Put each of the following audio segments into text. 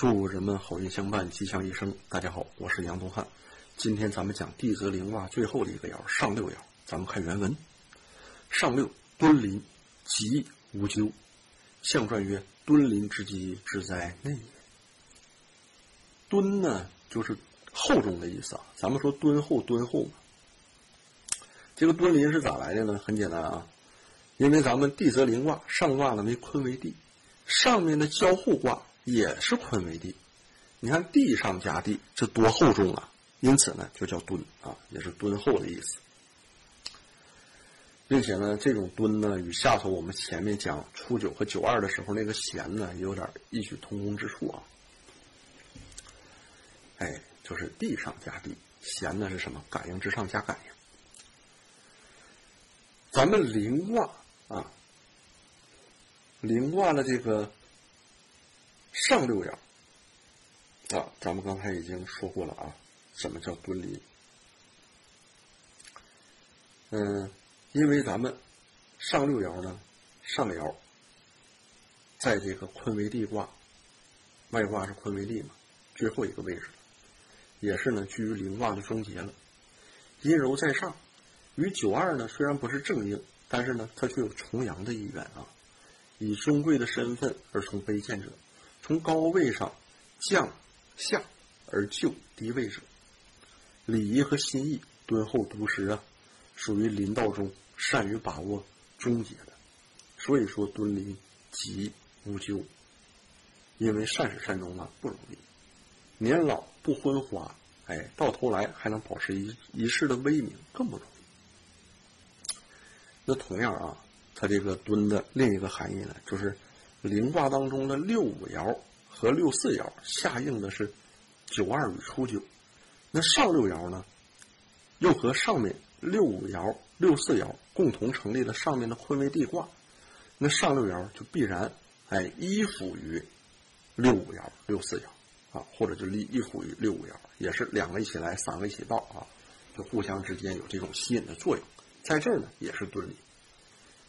祝人们好运相伴，吉祥一生。大家好，我是杨东汉。今天咱们讲地泽临卦最后的一个爻上六爻，咱们看原文。上六，敦临，吉无咎。象传曰：敦临之吉，志在内也。敦呢，就是厚重的意思啊。咱们说敦厚，敦厚嘛。这个敦临是咋来的呢？很简单啊，因为咱们地泽临卦上卦呢为坤为地，上面的交互卦也是坤为地。你看地上加地，这多厚重啊！因此呢，就叫敦啊，也是敦厚的意思。并且呢，这种敦呢，与下头我们前面讲初九和九二的时候那个咸呢，也有点异曲同工之处啊。哎，就是地上加地，咸呢是什么？感应之上加感应。咱们临卦啊，临卦的这个上六爻啊，咱们刚才已经说过了啊，什么叫敦临？嗯，因为咱们上六爻呢，上爻在这个坤为地卦，外卦是坤为地嘛，最后一个位置，也是呢居于临卦的终结了，阴柔在上。与九二呢，虽然不是正应，但是呢，它却有重阳的意愿啊。以尊贵的身份而从卑贱者，从高位上降下而就低位者，礼仪和心意敦厚笃实啊，属于临道中善于把握终结的。所以说敦临吉无咎，因为善始善终啊不容易，年老不昏花，哎，到头来还能保持一一世的威名更不容易。那同样啊，它这个敦的另一个含义呢，就是临卦当中的六五爻和六四爻下应的是九二与初九，那上六爻呢，又和上面六五爻、六四爻共同成立了上面的坤为地卦，那上六爻就必然哎依附于六五爻、六四爻啊，或者就立依附于六五爻，也是两个一起来，三个一起到啊，就互相之间有这种吸引的作用。在这儿呢，也是敦理，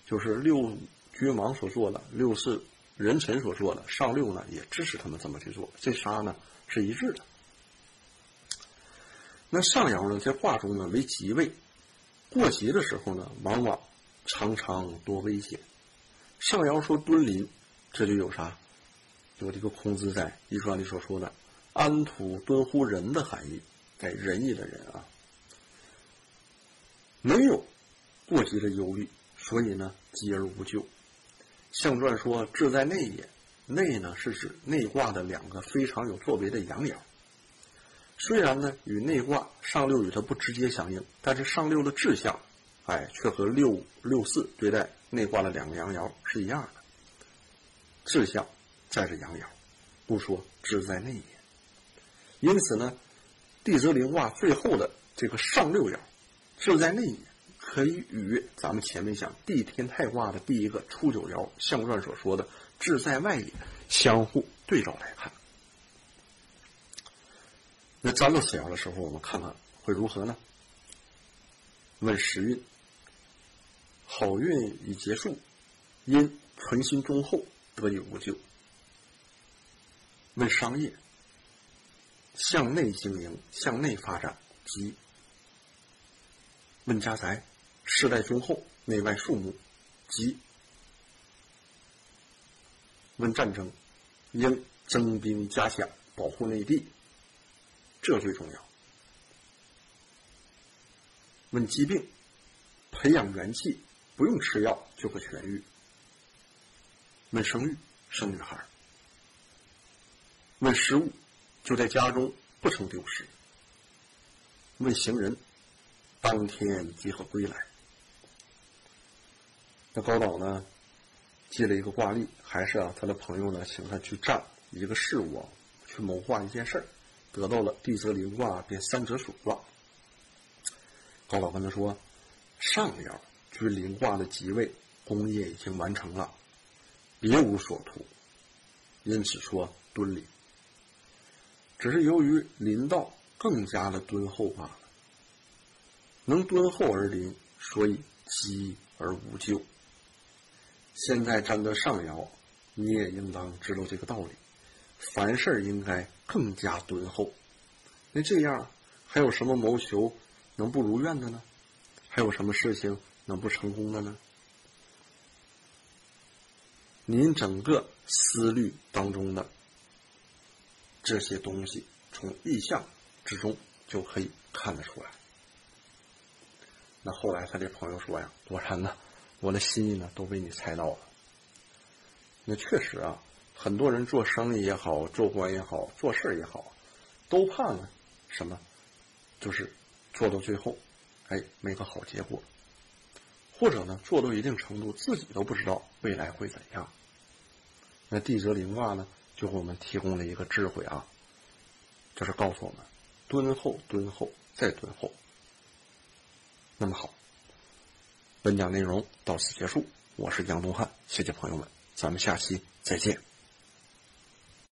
就是六君王所做的，六四人臣所做的，上六呢也支持他们这么去做，这仨呢是一致的。那上爻呢，在卦中呢为吉位，过吉的时候呢，往往常常多危险。上爻说敦临，这就有啥？有这个孔子在《易传》里所说的“安土敦乎仁”的含义，在仁义的人啊，没有。过激的忧虑，所以呢，吉而无咎。象传说志在内也，内呢是指内卦的两个非常有作为的阳爻。虽然呢与内卦上六与它不直接相应，但是上六的志向，哎，却和六六四对待内卦的两个阳爻是一样的。志向在这阳爻，不说志在内也。因此呢，地泽临卦最后的这个上六爻，志在内也。可以与咱们前面讲地天泰卦的第一个初九爻象传所说的“志在外也”相互对照来看。那占到此爻的时候，我们看看会如何呢？问时运，好运已结束，因存心忠厚，得以无咎。问商业，向内经营，向内发展，即。问家财。世代忠厚，内外肃穆，即问战争，应征兵加饷，保护内地，这最重要。问疾病，培养元气，不用吃药就会痊愈。问生育，生女孩。问食物，就在家中，不成丢失。问行人，当天即可归来。那高导呢，记了一个卦例，还是啊，他的朋友呢，请他去占一个事物，去谋划一件事儿，得到了地泽临卦变三折属卦。高老跟他说：“上爻居临卦的吉位，功业已经完成了，别无所图，因此说敦临。只是由于临道更加的敦厚罢了，能敦厚而临，所以吉而无咎。”现在占得上爻，你也应当知道这个道理。凡事应该更加敦厚。那这样，还有什么谋求能不如愿的呢？还有什么事情能不成功的呢？您整个思虑当中的这些东西，从意象之中就可以看得出来。那后来他这朋友说呀：“果然呢，我的心意呢都被你猜到了。”那确实啊，很多人做生意也好，做官也好，做事也好，都怕呢什么，就是做到最后，哎，没个好结果，或者呢做到一定程度，自己都不知道未来会怎样。那地泽临卦呢，就给我们提供了一个智慧啊，就是告诉我们：敦厚，敦厚，再敦厚。那么好，本讲内容到此结束。我是杨东汉，谢谢朋友们，咱们下期再见。